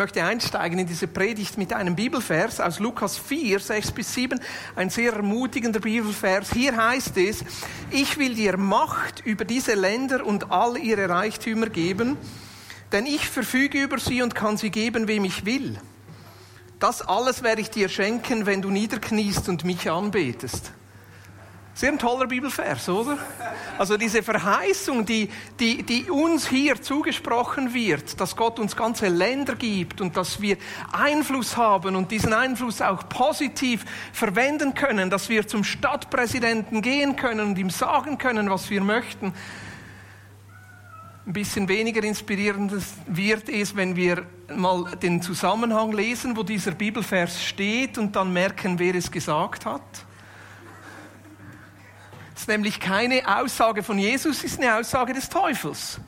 Möchte einsteigen in diese Predigt mit einem Bibelvers aus Lukas 4, 6 bis 7. Ein sehr ermutigender Bibelvers. Hier heißt es, ich will dir Macht über diese Länder und all ihre Reichtümer geben, denn ich verfüge über sie und kann sie geben, wem ich will. Das alles werde ich dir schenken, wenn du niederkniest und mich anbetest. Sehr ein toller Bibelvers, oder? Also diese Verheißung, die, die, die uns hier zugesprochen wird, dass Gott uns ganze Länder gibt und dass wir Einfluss haben und diesen Einfluss auch positiv verwenden können, dass wir zum Stadtpräsidenten gehen können und ihm sagen können, was wir möchten. Ein bisschen weniger inspirierend wird es, wenn wir mal den Zusammenhang lesen, wo dieser Bibelvers steht und dann merken, wer es gesagt hat ist nämlich keine Aussage von Jesus, es ist eine Aussage des Teufels.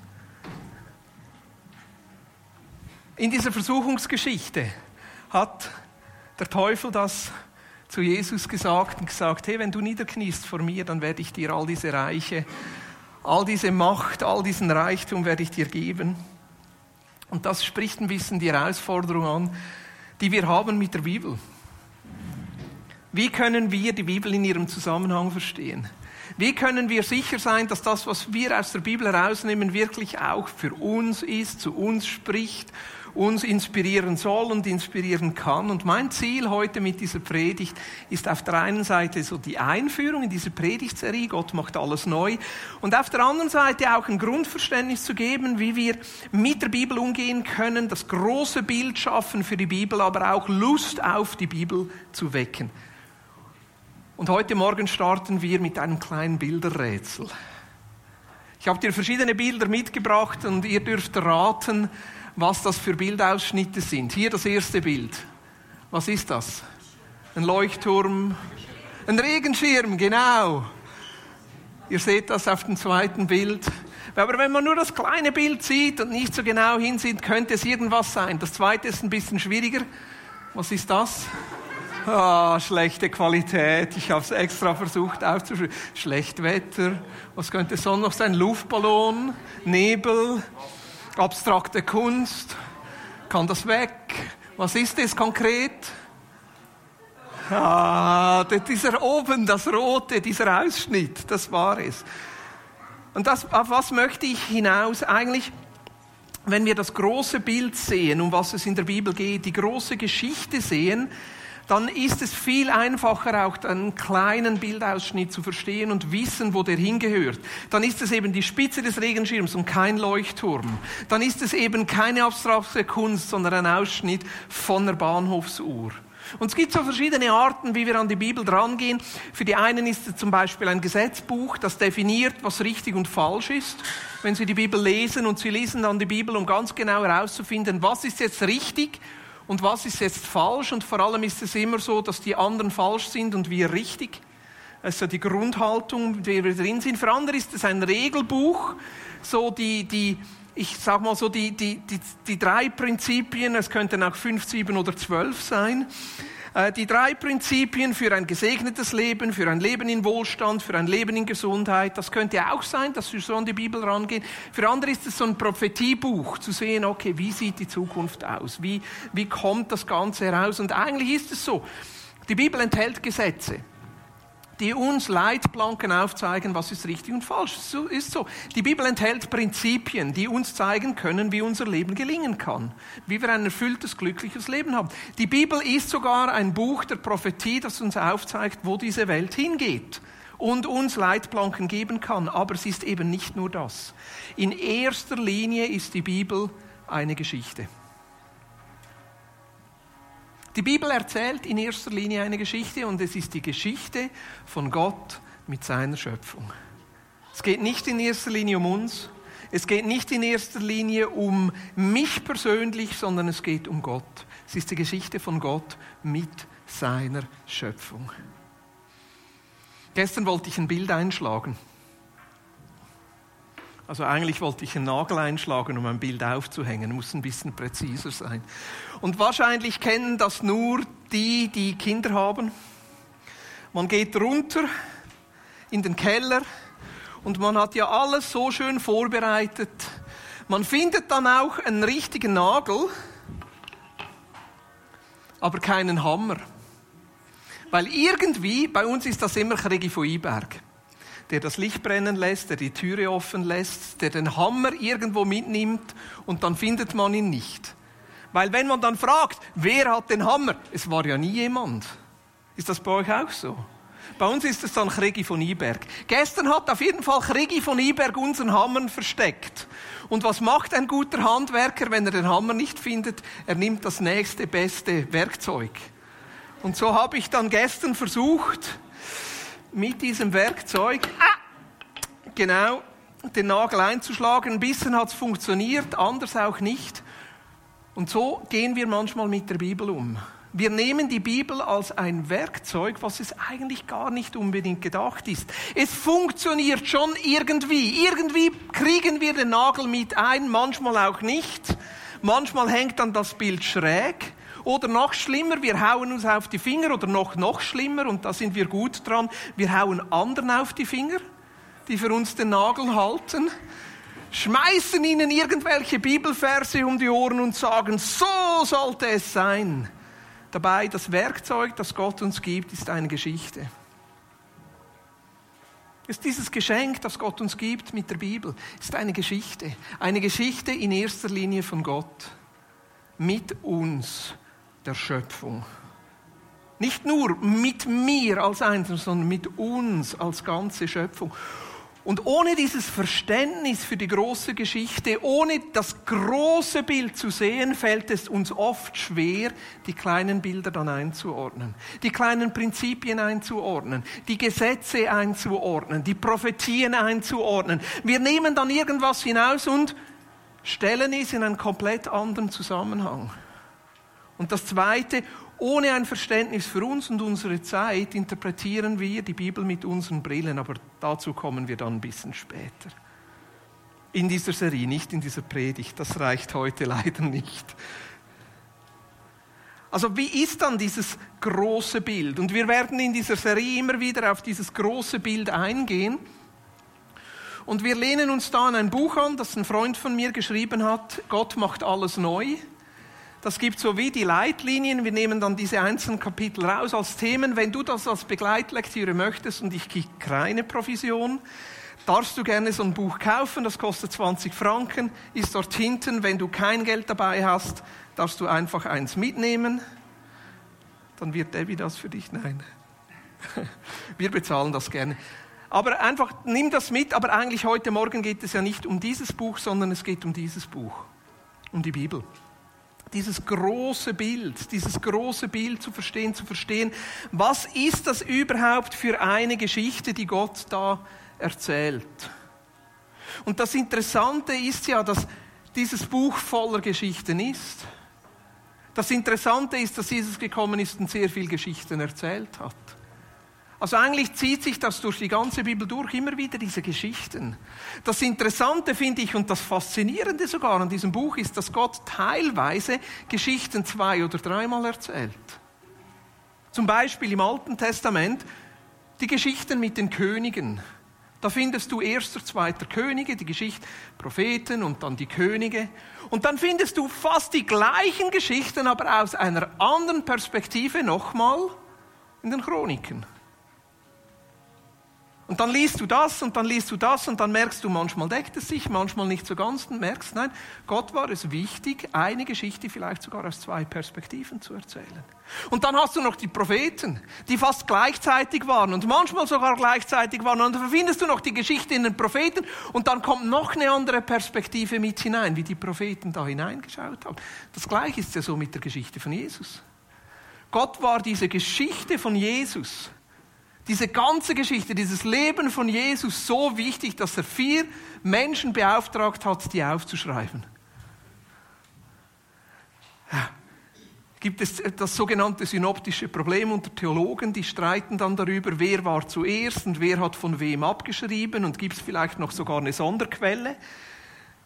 In dieser Versuchungsgeschichte hat der Teufel das zu Jesus gesagt und gesagt, hey, wenn du niederkniest vor mir, dann werde ich dir all diese Reiche, all diese Macht, all diesen Reichtum werde ich dir geben. Und das spricht ein bisschen die Herausforderung an, die wir haben mit der Bibel. Wie können wir die Bibel in ihrem Zusammenhang verstehen? Wie können wir sicher sein, dass das, was wir aus der Bibel herausnehmen, wirklich auch für uns ist, zu uns spricht, uns inspirieren soll und inspirieren kann? Und mein Ziel heute mit dieser Predigt ist auf der einen Seite so die Einführung in diese Predigtserie, Gott macht alles neu, und auf der anderen Seite auch ein Grundverständnis zu geben, wie wir mit der Bibel umgehen können, das große Bild schaffen für die Bibel, aber auch Lust auf die Bibel zu wecken. Und heute Morgen starten wir mit einem kleinen Bilderrätsel. Ich habe dir verschiedene Bilder mitgebracht und ihr dürft raten, was das für Bildausschnitte sind. Hier das erste Bild. Was ist das? Ein Leuchtturm, ein Regenschirm, genau. Ihr seht das auf dem zweiten Bild. Aber wenn man nur das kleine Bild sieht und nicht so genau hinsieht, könnte es irgendwas sein. Das zweite ist ein bisschen schwieriger. Was ist das? Ah, schlechte Qualität. Ich habe es extra versucht aufzuschreiben. Schlecht Wetter. Was könnte es sonst noch sein? Luftballon, Nebel, abstrakte Kunst. Kann das weg? Was ist es konkret? Ah, dieser oben, das rote, dieser Ausschnitt, das war es. Und das, auf was möchte ich hinaus? Eigentlich, wenn wir das große Bild sehen, um was es in der Bibel geht, die große Geschichte sehen, dann ist es viel einfacher, auch einen kleinen Bildausschnitt zu verstehen und wissen, wo der hingehört. Dann ist es eben die Spitze des Regenschirms und kein Leuchtturm. Dann ist es eben keine abstrakte Kunst, sondern ein Ausschnitt von der Bahnhofsuhr. Und es gibt so verschiedene Arten, wie wir an die Bibel drangehen. Für die einen ist es zum Beispiel ein Gesetzbuch, das definiert, was richtig und falsch ist. Wenn Sie die Bibel lesen und Sie lesen dann die Bibel, um ganz genau herauszufinden, was ist jetzt richtig und was ist jetzt falsch und vor allem ist es immer so, dass die anderen falsch sind und wir richtig. Das ist ja die Grundhaltung, in der wir drin sind. Für andere ist es ein Regelbuch, so die, die ich sag mal so die, die, die, die drei Prinzipien, es könnten auch fünf, sieben oder zwölf sein, die drei Prinzipien für ein gesegnetes Leben, für ein Leben in Wohlstand, für ein Leben in Gesundheit. Das könnte auch sein, dass wir so an die Bibel rangehen. Für andere ist es so ein Prophetiebuch, zu sehen, okay, wie sieht die Zukunft aus? Wie, wie kommt das Ganze heraus? Und eigentlich ist es so, die Bibel enthält Gesetze die uns Leitplanken aufzeigen, was ist richtig und falsch. So ist so. Die Bibel enthält Prinzipien, die uns zeigen können, wie unser Leben gelingen kann, wie wir ein erfülltes, glückliches Leben haben. Die Bibel ist sogar ein Buch der Prophetie, das uns aufzeigt, wo diese Welt hingeht und uns Leitplanken geben kann. Aber es ist eben nicht nur das. In erster Linie ist die Bibel eine Geschichte. Die Bibel erzählt in erster Linie eine Geschichte und es ist die Geschichte von Gott mit seiner Schöpfung. Es geht nicht in erster Linie um uns, es geht nicht in erster Linie um mich persönlich, sondern es geht um Gott. Es ist die Geschichte von Gott mit seiner Schöpfung. Gestern wollte ich ein Bild einschlagen. Also eigentlich wollte ich einen Nagel einschlagen, um ein Bild aufzuhängen, muss ein bisschen präziser sein. Und wahrscheinlich kennen das nur die, die Kinder haben. Man geht runter in den Keller und man hat ja alles so schön vorbereitet. Man findet dann auch einen richtigen Nagel, aber keinen Hammer. Weil irgendwie, bei uns ist das immer Krigi von Iberg, der das Licht brennen lässt, der die Türe offen lässt, der den Hammer irgendwo mitnimmt und dann findet man ihn nicht. Weil wenn man dann fragt, wer hat den Hammer? Es war ja nie jemand. Ist das bei euch auch so? Bei uns ist es dann Krigi von Iberg. Gestern hat auf jeden Fall Krigi von Iberg unseren Hammer versteckt. Und was macht ein guter Handwerker, wenn er den Hammer nicht findet? Er nimmt das nächste beste Werkzeug. Und so habe ich dann gestern versucht, mit diesem Werkzeug, ah, genau, den Nagel einzuschlagen. Ein bisschen hat es funktioniert, anders auch nicht. Und so gehen wir manchmal mit der Bibel um. Wir nehmen die Bibel als ein Werkzeug, was es eigentlich gar nicht unbedingt gedacht ist. Es funktioniert schon irgendwie. Irgendwie kriegen wir den Nagel mit ein, manchmal auch nicht. Manchmal hängt dann das Bild schräg. Oder noch schlimmer, wir hauen uns auf die Finger oder noch, noch schlimmer, und da sind wir gut dran, wir hauen anderen auf die Finger, die für uns den Nagel halten, schmeißen ihnen irgendwelche Bibelverse um die Ohren und sagen, so sollte es sein. Dabei, das Werkzeug, das Gott uns gibt, ist eine Geschichte. Ist dieses Geschenk, das Gott uns gibt mit der Bibel, ist eine Geschichte. Eine Geschichte in erster Linie von Gott. Mit uns, der Schöpfung. Nicht nur mit mir als Einzelner, sondern mit uns als ganze Schöpfung. Und ohne dieses Verständnis für die große Geschichte, ohne das große Bild zu sehen, fällt es uns oft schwer, die kleinen Bilder dann einzuordnen, die kleinen Prinzipien einzuordnen, die Gesetze einzuordnen, die Prophetien einzuordnen. Wir nehmen dann irgendwas hinaus und stellen es in einen komplett anderen Zusammenhang. Und das Zweite, ohne ein Verständnis für uns und unsere Zeit interpretieren wir die Bibel mit unseren Brillen, aber dazu kommen wir dann ein bisschen später. In dieser Serie, nicht in dieser Predigt, das reicht heute leider nicht. Also wie ist dann dieses große Bild? Und wir werden in dieser Serie immer wieder auf dieses große Bild eingehen. Und wir lehnen uns da an ein Buch an, das ein Freund von mir geschrieben hat, Gott macht alles neu. Das gibt so wie die Leitlinien. Wir nehmen dann diese einzelnen Kapitel raus als Themen. Wenn du das als Begleitlektüre möchtest und ich kriege keine Provision, darfst du gerne so ein Buch kaufen. Das kostet 20 Franken, ist dort hinten. Wenn du kein Geld dabei hast, darfst du einfach eins mitnehmen. Dann wird Debbie das für dich. Nein. Wir bezahlen das gerne. Aber einfach nimm das mit. Aber eigentlich heute Morgen geht es ja nicht um dieses Buch, sondern es geht um dieses Buch, um die Bibel dieses große Bild, dieses große Bild zu verstehen, zu verstehen, was ist das überhaupt für eine Geschichte, die Gott da erzählt. Und das Interessante ist ja, dass dieses Buch voller Geschichten ist. Das Interessante ist, dass Jesus gekommen ist und sehr viel Geschichten erzählt hat. Also eigentlich zieht sich das durch die ganze Bibel durch, immer wieder diese Geschichten. Das Interessante finde ich und das Faszinierende sogar an diesem Buch ist, dass Gott teilweise Geschichten zwei oder dreimal erzählt. Zum Beispiel im Alten Testament die Geschichten mit den Königen. Da findest du erster, zweiter Könige, die Geschichte Propheten und dann die Könige. Und dann findest du fast die gleichen Geschichten, aber aus einer anderen Perspektive nochmal in den Chroniken. Und dann liest du das und dann liest du das und dann merkst du, manchmal deckt es sich, manchmal nicht so ganz und merkst, nein, Gott war es wichtig, eine Geschichte vielleicht sogar aus zwei Perspektiven zu erzählen. Und dann hast du noch die Propheten, die fast gleichzeitig waren und manchmal sogar gleichzeitig waren. Und dann findest du noch die Geschichte in den Propheten und dann kommt noch eine andere Perspektive mit hinein, wie die Propheten da hineingeschaut haben. Das Gleiche ist ja so mit der Geschichte von Jesus. Gott war diese Geschichte von Jesus diese ganze Geschichte, dieses Leben von Jesus so wichtig, dass er vier Menschen beauftragt hat, die aufzuschreiben. Gibt es das sogenannte synoptische Problem unter Theologen, die streiten dann darüber, wer war zuerst und wer hat von wem abgeschrieben und gibt es vielleicht noch sogar eine Sonderquelle.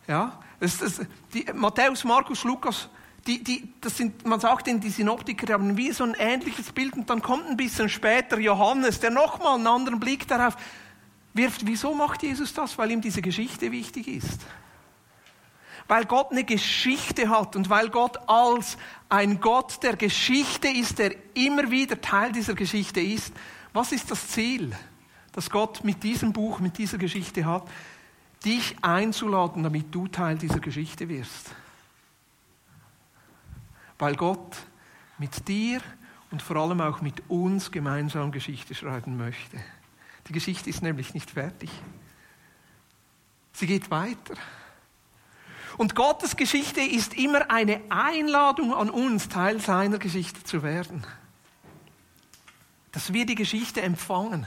Ja, das, das, die, Matthäus, Markus, Lukas die, die, das sind, man sagt ihnen, die Synoptiker haben wie so ein ähnliches Bild und dann kommt ein bisschen später Johannes, der nochmal einen anderen Blick darauf wirft. Wieso macht Jesus das? Weil ihm diese Geschichte wichtig ist. weil Gott eine Geschichte hat und weil Gott als ein Gott der Geschichte ist, der immer wieder Teil dieser Geschichte ist. Was ist das Ziel, das Gott mit diesem Buch, mit dieser Geschichte hat? Dich einzuladen, damit du Teil dieser Geschichte wirst. Weil Gott mit dir und vor allem auch mit uns gemeinsam Geschichte schreiben möchte. Die Geschichte ist nämlich nicht fertig. Sie geht weiter. Und Gottes Geschichte ist immer eine Einladung an uns, Teil seiner Geschichte zu werden. Dass wir die Geschichte empfangen,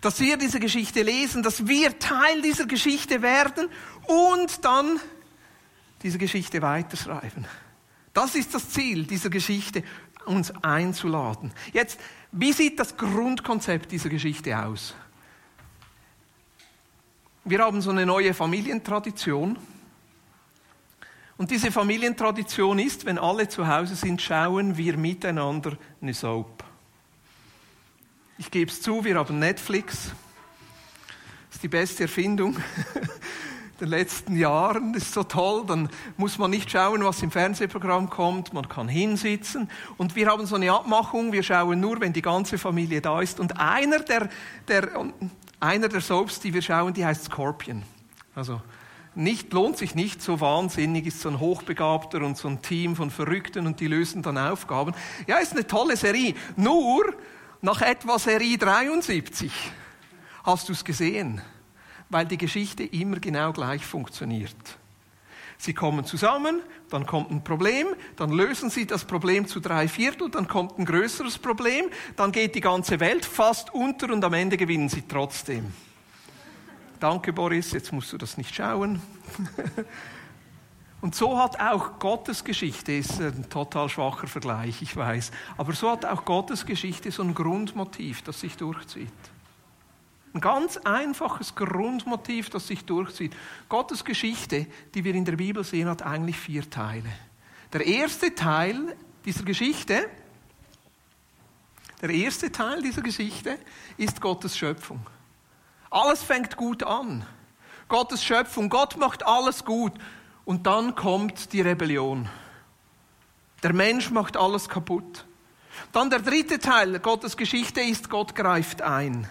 dass wir diese Geschichte lesen, dass wir Teil dieser Geschichte werden und dann diese Geschichte weiterschreiben. Das ist das Ziel dieser Geschichte, uns einzuladen. Jetzt, wie sieht das Grundkonzept dieser Geschichte aus? Wir haben so eine neue Familientradition. Und diese Familientradition ist, wenn alle zu Hause sind, schauen wir miteinander eine Soap. Ich gebe es zu, wir haben Netflix. Das ist die beste Erfindung der letzten Jahren. Das ist so toll. Dann muss man nicht schauen, was im Fernsehprogramm kommt. Man kann hinsitzen. Und wir haben so eine Abmachung. Wir schauen nur, wenn die ganze Familie da ist. Und einer der, der einer der Soaps, die wir schauen, die heißt Scorpion. Also nicht, lohnt sich nicht, so wahnsinnig ist so ein Hochbegabter und so ein Team von Verrückten und die lösen dann Aufgaben. Ja, ist eine tolle Serie. Nur nach etwa Serie 73 hast du es gesehen, weil die Geschichte immer genau gleich funktioniert. Sie kommen zusammen, dann kommt ein Problem, dann lösen sie das Problem zu drei Viertel, dann kommt ein größeres Problem, dann geht die ganze Welt fast unter und am Ende gewinnen sie trotzdem. Danke, Boris, jetzt musst du das nicht schauen. Und so hat auch Gottes Geschichte, ist ein total schwacher Vergleich, ich weiß, aber so hat auch Gottes Geschichte so ein Grundmotiv, das sich durchzieht. Ein ganz einfaches Grundmotiv, das sich durchzieht. Gottes Geschichte, die wir in der Bibel sehen, hat eigentlich vier Teile. Der erste Teil dieser Geschichte, der erste Teil dieser Geschichte ist Gottes Schöpfung. Alles fängt gut an. Gottes Schöpfung, Gott macht alles gut. Und dann kommt die Rebellion. Der Mensch macht alles kaputt. Dann der dritte Teil Gottes Geschichte ist, Gott greift ein.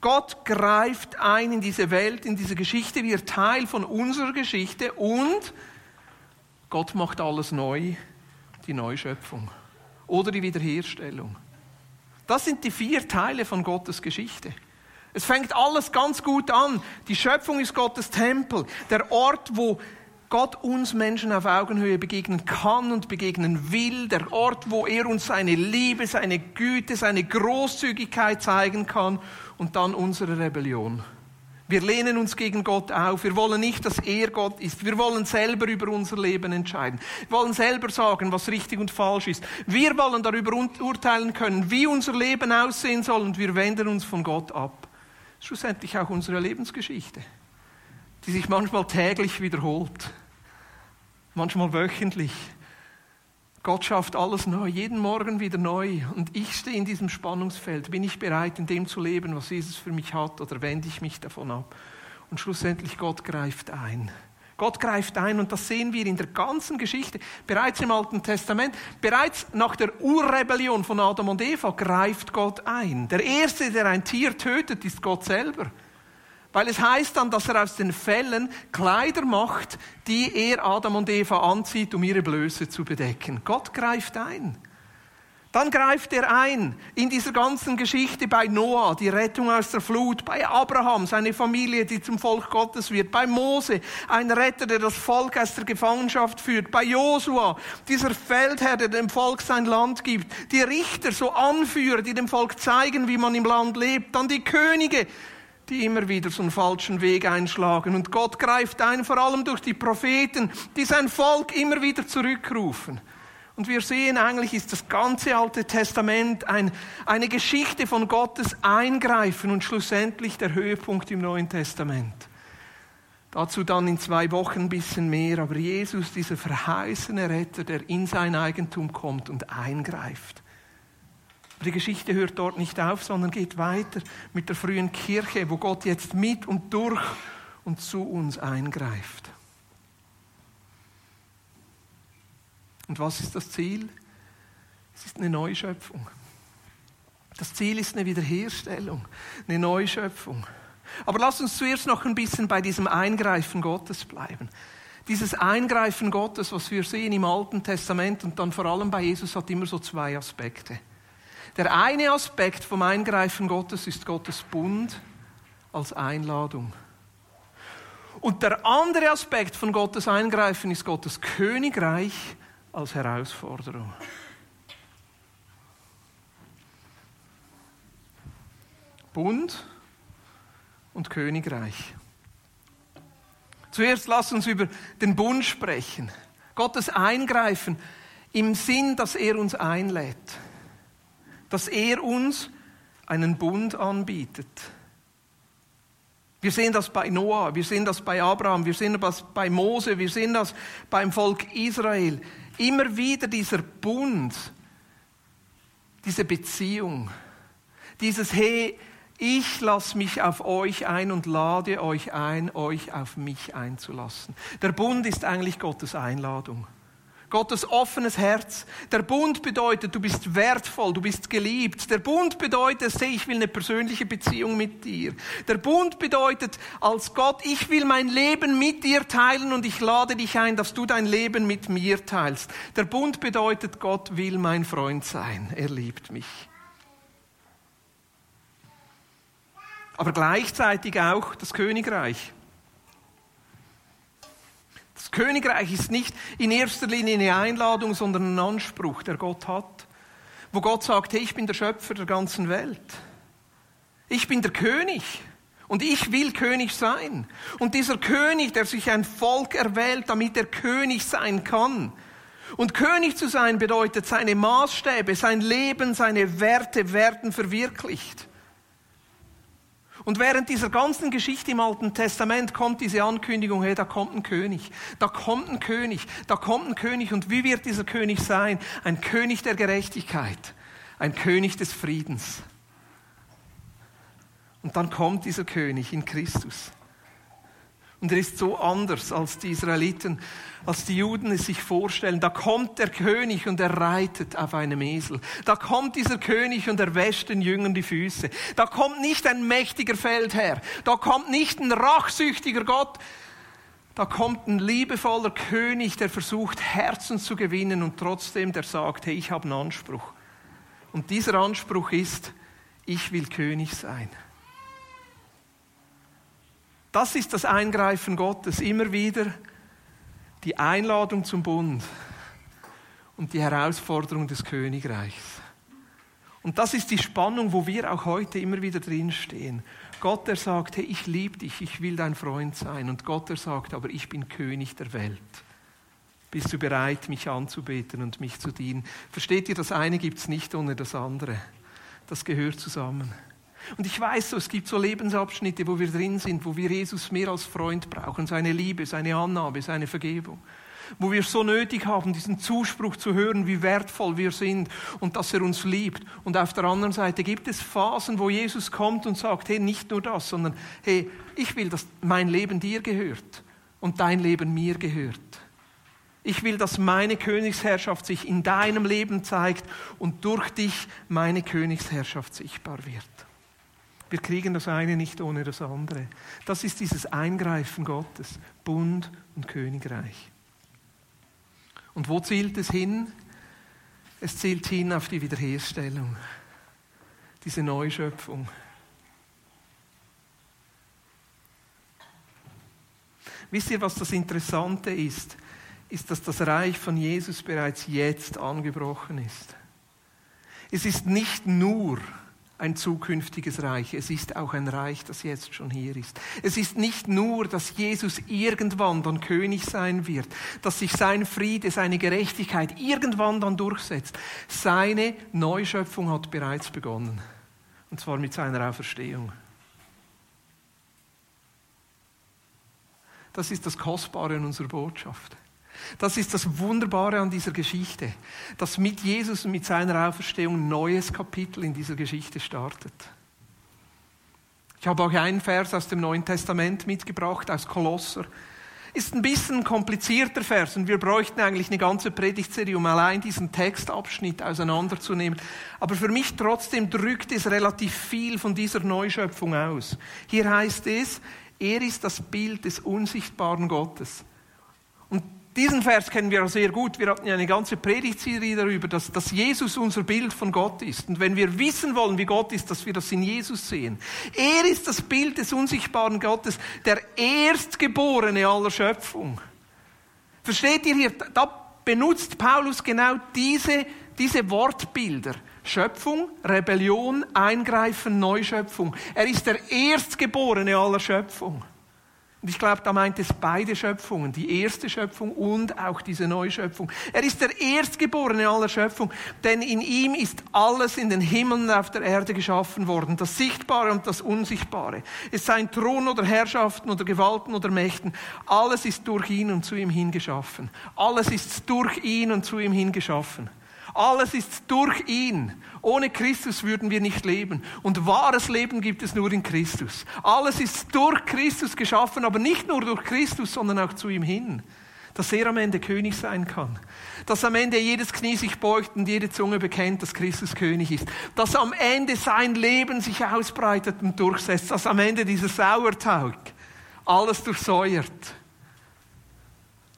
Gott greift ein in diese Welt, in diese Geschichte, wird Teil von unserer Geschichte und Gott macht alles neu, die Neuschöpfung oder die Wiederherstellung. Das sind die vier Teile von Gottes Geschichte. Es fängt alles ganz gut an. Die Schöpfung ist Gottes Tempel, der Ort, wo Gott uns Menschen auf Augenhöhe begegnen kann und begegnen will, der Ort, wo er uns seine Liebe, seine Güte, seine Großzügigkeit zeigen kann und dann unsere Rebellion. Wir lehnen uns gegen Gott auf. Wir wollen nicht, dass er Gott ist. Wir wollen selber über unser Leben entscheiden. Wir wollen selber sagen, was richtig und falsch ist. Wir wollen darüber urteilen können, wie unser Leben aussehen soll und wir wenden uns von Gott ab. Schlussendlich auch unsere Lebensgeschichte die sich manchmal täglich wiederholt, manchmal wöchentlich. Gott schafft alles neu, jeden Morgen wieder neu. Und ich stehe in diesem Spannungsfeld. Bin ich bereit, in dem zu leben, was Jesus für mich hat, oder wende ich mich davon ab? Und schlussendlich Gott greift ein. Gott greift ein und das sehen wir in der ganzen Geschichte. Bereits im Alten Testament, bereits nach der Urrebellion von Adam und Eva greift Gott ein. Der Erste, der ein Tier tötet, ist Gott selber. Weil es heißt dann, dass er aus den Fällen Kleider macht, die er Adam und Eva anzieht, um ihre Blöße zu bedecken. Gott greift ein. Dann greift er ein in dieser ganzen Geschichte bei Noah, die Rettung aus der Flut, bei Abraham, seine Familie, die zum Volk Gottes wird, bei Mose, ein Retter, der das Volk aus der Gefangenschaft führt, bei Josua, dieser Feldherr, der dem Volk sein Land gibt, die Richter, so Anführer, die dem Volk zeigen, wie man im Land lebt, dann die Könige, die immer wieder so einen falschen Weg einschlagen. Und Gott greift ein, vor allem durch die Propheten, die sein Volk immer wieder zurückrufen. Und wir sehen, eigentlich ist das ganze Alte Testament ein, eine Geschichte von Gottes Eingreifen und schlussendlich der Höhepunkt im Neuen Testament. Dazu dann in zwei Wochen ein bisschen mehr. Aber Jesus, dieser verheißene Retter, der in sein Eigentum kommt und eingreift. Die Geschichte hört dort nicht auf, sondern geht weiter mit der frühen Kirche, wo Gott jetzt mit und durch und zu uns eingreift. Und was ist das Ziel? Es ist eine Neuschöpfung. Das Ziel ist eine Wiederherstellung, eine Neuschöpfung. Aber lass uns zuerst noch ein bisschen bei diesem Eingreifen Gottes bleiben. Dieses Eingreifen Gottes, was wir sehen im Alten Testament und dann vor allem bei Jesus, hat immer so zwei Aspekte. Der eine Aspekt vom Eingreifen Gottes ist Gottes Bund als Einladung. Und der andere Aspekt von Gottes Eingreifen ist Gottes Königreich als Herausforderung. Bund und Königreich. Zuerst lass uns über den Bund sprechen. Gottes Eingreifen im Sinn, dass er uns einlädt. Dass er uns einen Bund anbietet. Wir sehen das bei Noah, wir sehen das bei Abraham, wir sehen das bei Mose, wir sehen das beim Volk Israel. Immer wieder dieser Bund, diese Beziehung, dieses Hey, ich lasse mich auf euch ein und lade euch ein, euch auf mich einzulassen. Der Bund ist eigentlich Gottes Einladung. Gottes offenes Herz. Der Bund bedeutet, du bist wertvoll, du bist geliebt. Der Bund bedeutet, seh, ich will eine persönliche Beziehung mit dir. Der Bund bedeutet, als Gott, ich will mein Leben mit dir teilen und ich lade dich ein, dass du dein Leben mit mir teilst. Der Bund bedeutet, Gott will mein Freund sein. Er liebt mich. aber gleichzeitig auch das Königreich. Das Königreich ist nicht in erster Linie eine Einladung, sondern ein Anspruch, der Gott hat, wo Gott sagt, hey, ich bin der Schöpfer der ganzen Welt. Ich bin der König und ich will König sein. Und dieser König, der sich ein Volk erwählt, damit er König sein kann. Und König zu sein bedeutet, seine Maßstäbe, sein Leben, seine Werte werden verwirklicht. Und während dieser ganzen Geschichte im Alten Testament kommt diese Ankündigung, hey, da kommt ein König, da kommt ein König, da kommt ein König. Und wie wird dieser König sein? Ein König der Gerechtigkeit, ein König des Friedens. Und dann kommt dieser König in Christus. Und er ist so anders als die Israeliten, als die Juden es sich vorstellen. Da kommt der König und er reitet auf einem Esel. Da kommt dieser König und er wäscht den Jüngern die Füße. Da kommt nicht ein mächtiger Feldherr. Da kommt nicht ein rachsüchtiger Gott. Da kommt ein liebevoller König, der versucht, Herzen zu gewinnen und trotzdem der sagt, hey, ich habe einen Anspruch. Und dieser Anspruch ist, ich will König sein. Das ist das Eingreifen Gottes, immer wieder die Einladung zum Bund und die Herausforderung des Königreichs. Und das ist die Spannung, wo wir auch heute immer wieder drinstehen. Gott, der sagt, hey, ich liebe dich, ich will dein Freund sein. Und Gott, der sagt, aber ich bin König der Welt. Bist du bereit, mich anzubeten und mich zu dienen? Versteht ihr, das eine gibt es nicht ohne das andere. Das gehört zusammen. Und ich weiß so, es gibt so Lebensabschnitte, wo wir drin sind, wo wir Jesus mehr als Freund brauchen, seine Liebe, seine Annahme, seine Vergebung. Wo wir so nötig haben, diesen Zuspruch zu hören, wie wertvoll wir sind und dass er uns liebt. Und auf der anderen Seite gibt es Phasen, wo Jesus kommt und sagt, hey, nicht nur das, sondern hey, ich will, dass mein Leben dir gehört und dein Leben mir gehört. Ich will, dass meine Königsherrschaft sich in deinem Leben zeigt und durch dich meine Königsherrschaft sichtbar wird. Wir kriegen das eine nicht ohne das andere. Das ist dieses Eingreifen Gottes, Bund und Königreich. Und wo zielt es hin? Es zielt hin auf die Wiederherstellung, diese Neuschöpfung. Wisst ihr, was das Interessante ist? Ist, dass das Reich von Jesus bereits jetzt angebrochen ist. Es ist nicht nur ein zukünftiges Reich. Es ist auch ein Reich, das jetzt schon hier ist. Es ist nicht nur, dass Jesus irgendwann dann König sein wird, dass sich sein Friede, seine Gerechtigkeit irgendwann dann durchsetzt. Seine Neuschöpfung hat bereits begonnen. Und zwar mit seiner Auferstehung. Das ist das Kostbare in unserer Botschaft. Das ist das Wunderbare an dieser Geschichte, dass mit Jesus und mit seiner Auferstehung ein neues Kapitel in dieser Geschichte startet. Ich habe auch einen Vers aus dem Neuen Testament mitgebracht, aus Kolosser. Ist ein bisschen ein komplizierter Vers und wir bräuchten eigentlich eine ganze Predigtserie, um allein diesen Textabschnitt auseinanderzunehmen. Aber für mich trotzdem drückt es relativ viel von dieser Neuschöpfung aus. Hier heißt es, er ist das Bild des unsichtbaren Gottes. Diesen Vers kennen wir sehr gut. Wir hatten ja eine ganze Predigtserie darüber, dass, dass Jesus unser Bild von Gott ist. Und wenn wir wissen wollen, wie Gott ist, dass wir das in Jesus sehen. Er ist das Bild des unsichtbaren Gottes, der Erstgeborene aller Schöpfung. Versteht ihr hier? Da benutzt Paulus genau diese, diese Wortbilder. Schöpfung, Rebellion, Eingreifen, Neuschöpfung. Er ist der Erstgeborene aller Schöpfung. Und ich glaube, da meint es beide Schöpfungen, die erste Schöpfung und auch diese Neuschöpfung. Er ist der Erstgeborene aller Schöpfung, denn in ihm ist alles in den Himmeln auf der Erde geschaffen worden, das Sichtbare und das Unsichtbare. Es seien Thron oder Herrschaften oder Gewalten oder Mächten, alles ist durch ihn und zu ihm hingeschaffen. Alles ist durch ihn und zu ihm hingeschaffen. Alles ist durch ihn. Ohne Christus würden wir nicht leben. Und wahres Leben gibt es nur in Christus. Alles ist durch Christus geschaffen, aber nicht nur durch Christus, sondern auch zu ihm hin. Dass er am Ende König sein kann. Dass am Ende jedes Knie sich beugt und jede Zunge bekennt, dass Christus König ist. Dass am Ende sein Leben sich ausbreitet und durchsetzt. Dass am Ende dieser Sauerteig alles durchsäuert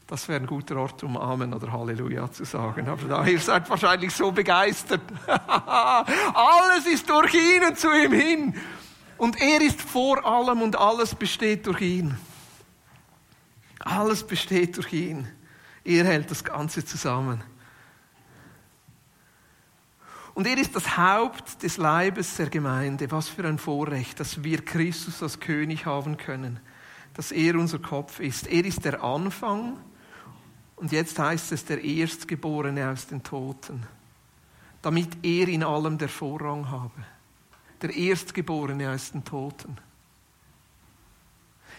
das wäre ein guter Ort, um Amen oder Halleluja zu sagen. Aber da, ihr seid wahrscheinlich so begeistert. alles ist durch ihn und zu ihm hin. Und er ist vor allem und alles besteht durch ihn. Alles besteht durch ihn. Er hält das Ganze zusammen. Und er ist das Haupt des Leibes der Gemeinde. Was für ein Vorrecht, dass wir Christus als König haben können. Dass er unser Kopf ist. Er ist der Anfang und jetzt heißt es der Erstgeborene aus den Toten, damit er in allem der Vorrang habe. Der Erstgeborene aus den Toten.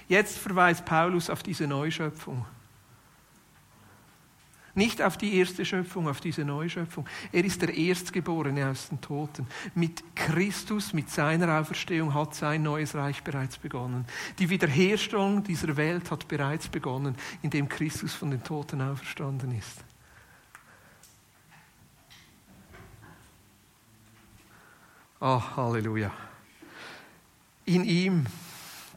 Jetzt verweist Paulus auf diese Neuschöpfung. Nicht auf die erste Schöpfung, auf diese Neuschöpfung. Er ist der Erstgeborene aus den Toten. Mit Christus, mit seiner Auferstehung hat sein neues Reich bereits begonnen. Die Wiederherstellung dieser Welt hat bereits begonnen, indem Christus von den Toten auferstanden ist. Oh, Halleluja. In ihm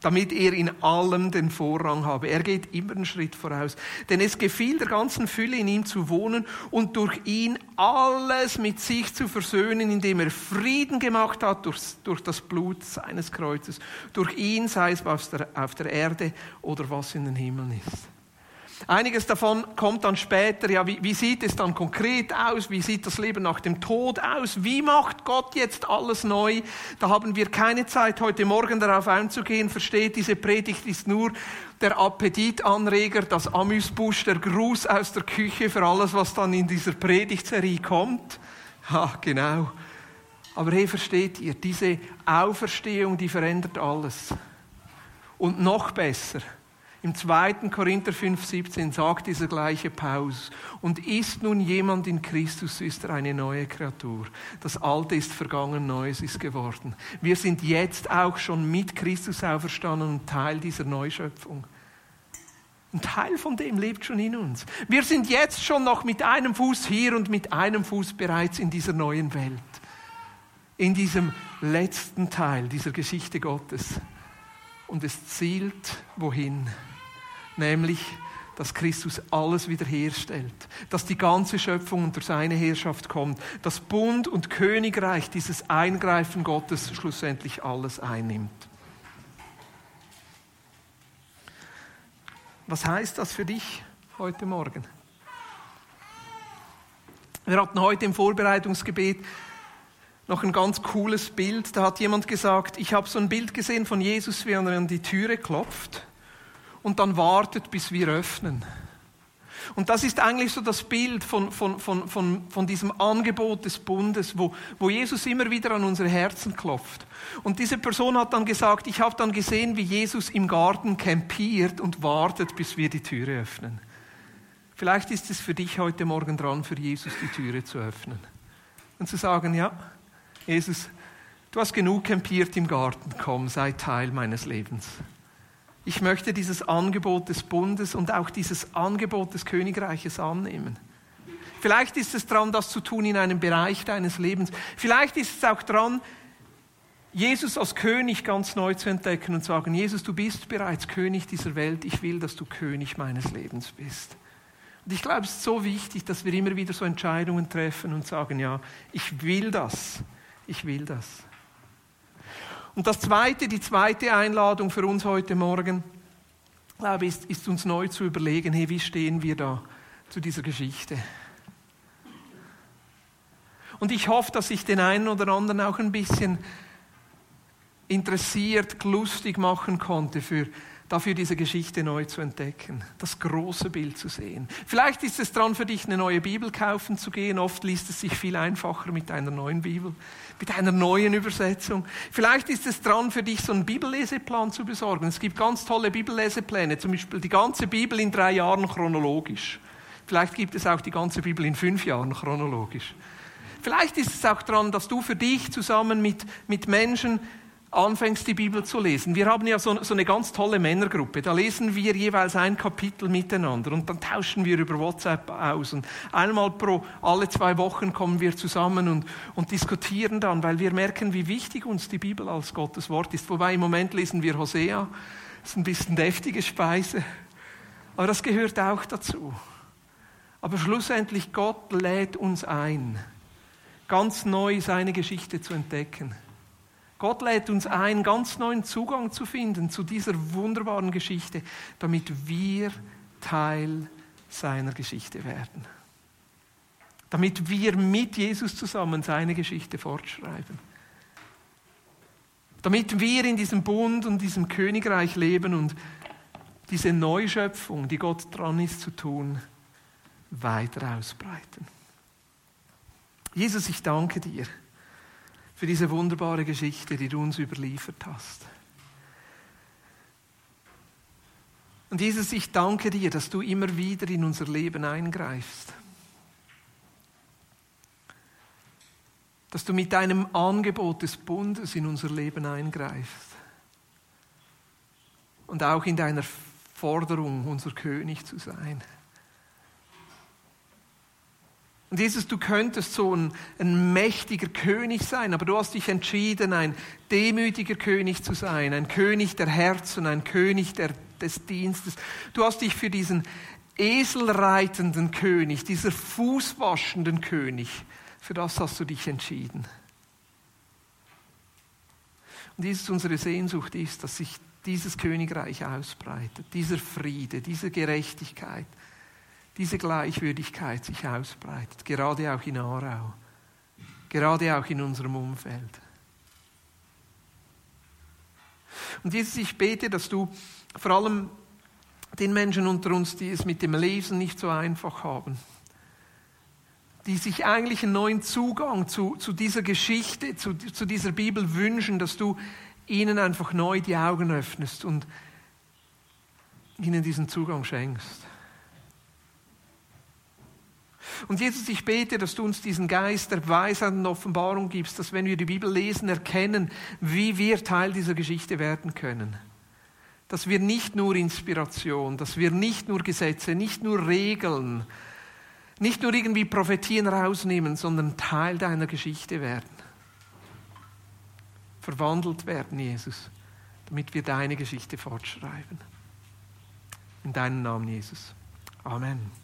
damit er in allem den Vorrang habe. Er geht immer einen Schritt voraus. Denn es gefiel der ganzen Fülle in ihm zu wohnen und durch ihn alles mit sich zu versöhnen, indem er Frieden gemacht hat durch, durch das Blut seines Kreuzes. Durch ihn, sei es auf der, auf der Erde oder was in den Himmeln ist. Einiges davon kommt dann später. Ja, wie, wie, sieht es dann konkret aus? Wie sieht das Leben nach dem Tod aus? Wie macht Gott jetzt alles neu? Da haben wir keine Zeit, heute Morgen darauf einzugehen. Versteht, diese Predigt ist nur der Appetitanreger, das Amüsbusch, der Gruß aus der Küche für alles, was dann in dieser Predigtserie kommt. Ja, genau. Aber hey, versteht ihr, diese Auferstehung, die verändert alles. Und noch besser, im 2. Korinther 5,17 sagt dieser gleiche Paulus, und ist nun jemand in Christus, ist er eine neue Kreatur. Das Alte ist vergangen, Neues ist geworden. Wir sind jetzt auch schon mit Christus auferstanden und Teil dieser Neuschöpfung. Ein Teil von dem lebt schon in uns. Wir sind jetzt schon noch mit einem Fuß hier und mit einem Fuß bereits in dieser neuen Welt. In diesem letzten Teil dieser Geschichte Gottes. Und es zielt wohin? Nämlich dass Christus alles wiederherstellt, dass die ganze Schöpfung unter seine Herrschaft kommt, dass Bund und Königreich dieses Eingreifen Gottes schlussendlich alles einnimmt. Was heißt das für dich heute Morgen? Wir hatten heute im Vorbereitungsgebet noch ein ganz cooles Bild. Da hat jemand gesagt, ich habe so ein Bild gesehen von Jesus, wie er an die Türe klopft und dann wartet, bis wir öffnen. Und das ist eigentlich so das Bild von, von, von, von, von diesem Angebot des Bundes, wo, wo Jesus immer wieder an unsere Herzen klopft. Und diese Person hat dann gesagt, ich habe dann gesehen, wie Jesus im Garten campiert und wartet, bis wir die Türe öffnen. Vielleicht ist es für dich heute Morgen dran, für Jesus die Türe zu öffnen. Und zu sagen, ja, Jesus, du hast genug campiert im Garten, komm, sei Teil meines Lebens. Ich möchte dieses Angebot des Bundes und auch dieses Angebot des Königreiches annehmen. Vielleicht ist es dran, das zu tun in einem Bereich deines Lebens. Vielleicht ist es auch dran, Jesus als König ganz neu zu entdecken und zu sagen, Jesus, du bist bereits König dieser Welt, ich will, dass du König meines Lebens bist. Und ich glaube, es ist so wichtig, dass wir immer wieder so Entscheidungen treffen und sagen, ja, ich will das, ich will das. Und das zweite, die zweite Einladung für uns heute Morgen, glaube ich, ist, ist uns neu zu überlegen, hey, wie stehen wir da zu dieser Geschichte? Und ich hoffe, dass ich den einen oder anderen auch ein bisschen interessiert, lustig machen konnte, für, dafür diese Geschichte neu zu entdecken, das große Bild zu sehen. Vielleicht ist es dran für dich, eine neue Bibel kaufen zu gehen. Oft liest es sich viel einfacher mit einer neuen Bibel, mit einer neuen Übersetzung. Vielleicht ist es dran für dich, so einen Bibelleseplan zu besorgen. Es gibt ganz tolle Bibellesepläne, zum Beispiel die ganze Bibel in drei Jahren chronologisch. Vielleicht gibt es auch die ganze Bibel in fünf Jahren chronologisch. Vielleicht ist es auch daran, dass du für dich zusammen mit, mit Menschen anfängst, die Bibel zu lesen. Wir haben ja so, so, eine ganz tolle Männergruppe. Da lesen wir jeweils ein Kapitel miteinander und dann tauschen wir über WhatsApp aus. Und einmal pro, alle zwei Wochen kommen wir zusammen und, und diskutieren dann, weil wir merken, wie wichtig uns die Bibel als Gottes Wort ist. Wobei im Moment lesen wir Hosea. Das ist ein bisschen deftige Speise. Aber das gehört auch dazu. Aber schlussendlich, Gott lädt uns ein ganz neu seine Geschichte zu entdecken. Gott lädt uns ein, ganz neuen Zugang zu finden zu dieser wunderbaren Geschichte, damit wir Teil seiner Geschichte werden. Damit wir mit Jesus zusammen seine Geschichte fortschreiben. Damit wir in diesem Bund und diesem Königreich leben und diese Neuschöpfung, die Gott dran ist zu tun, weiter ausbreiten. Jesus, ich danke dir für diese wunderbare Geschichte, die du uns überliefert hast. Und Jesus, ich danke dir, dass du immer wieder in unser Leben eingreifst. Dass du mit deinem Angebot des Bundes in unser Leben eingreifst. Und auch in deiner Forderung, unser König zu sein. Und Jesus, du könntest so ein, ein, mächtiger König sein, aber du hast dich entschieden, ein demütiger König zu sein, ein König der Herzen, ein König der, des Dienstes. Du hast dich für diesen eselreitenden König, dieser fußwaschenden König, für das hast du dich entschieden. Und dieses unsere Sehnsucht ist, dass sich dieses Königreich ausbreitet, dieser Friede, diese Gerechtigkeit, diese Gleichwürdigkeit sich ausbreitet, gerade auch in Aarau, gerade auch in unserem Umfeld. Und Jesus, ich bete, dass du vor allem den Menschen unter uns, die es mit dem Lesen nicht so einfach haben, die sich eigentlich einen neuen Zugang zu, zu dieser Geschichte, zu, zu dieser Bibel wünschen, dass du ihnen einfach neu die Augen öffnest und ihnen diesen Zugang schenkst. Und Jesus, ich bete, dass du uns diesen Geist der Weisheit und Offenbarung gibst, dass wenn wir die Bibel lesen, erkennen, wie wir Teil dieser Geschichte werden können. Dass wir nicht nur Inspiration, dass wir nicht nur Gesetze, nicht nur Regeln, nicht nur irgendwie Prophetien rausnehmen, sondern Teil deiner Geschichte werden. Verwandelt werden, Jesus, damit wir deine Geschichte fortschreiben. In deinem Namen, Jesus. Amen.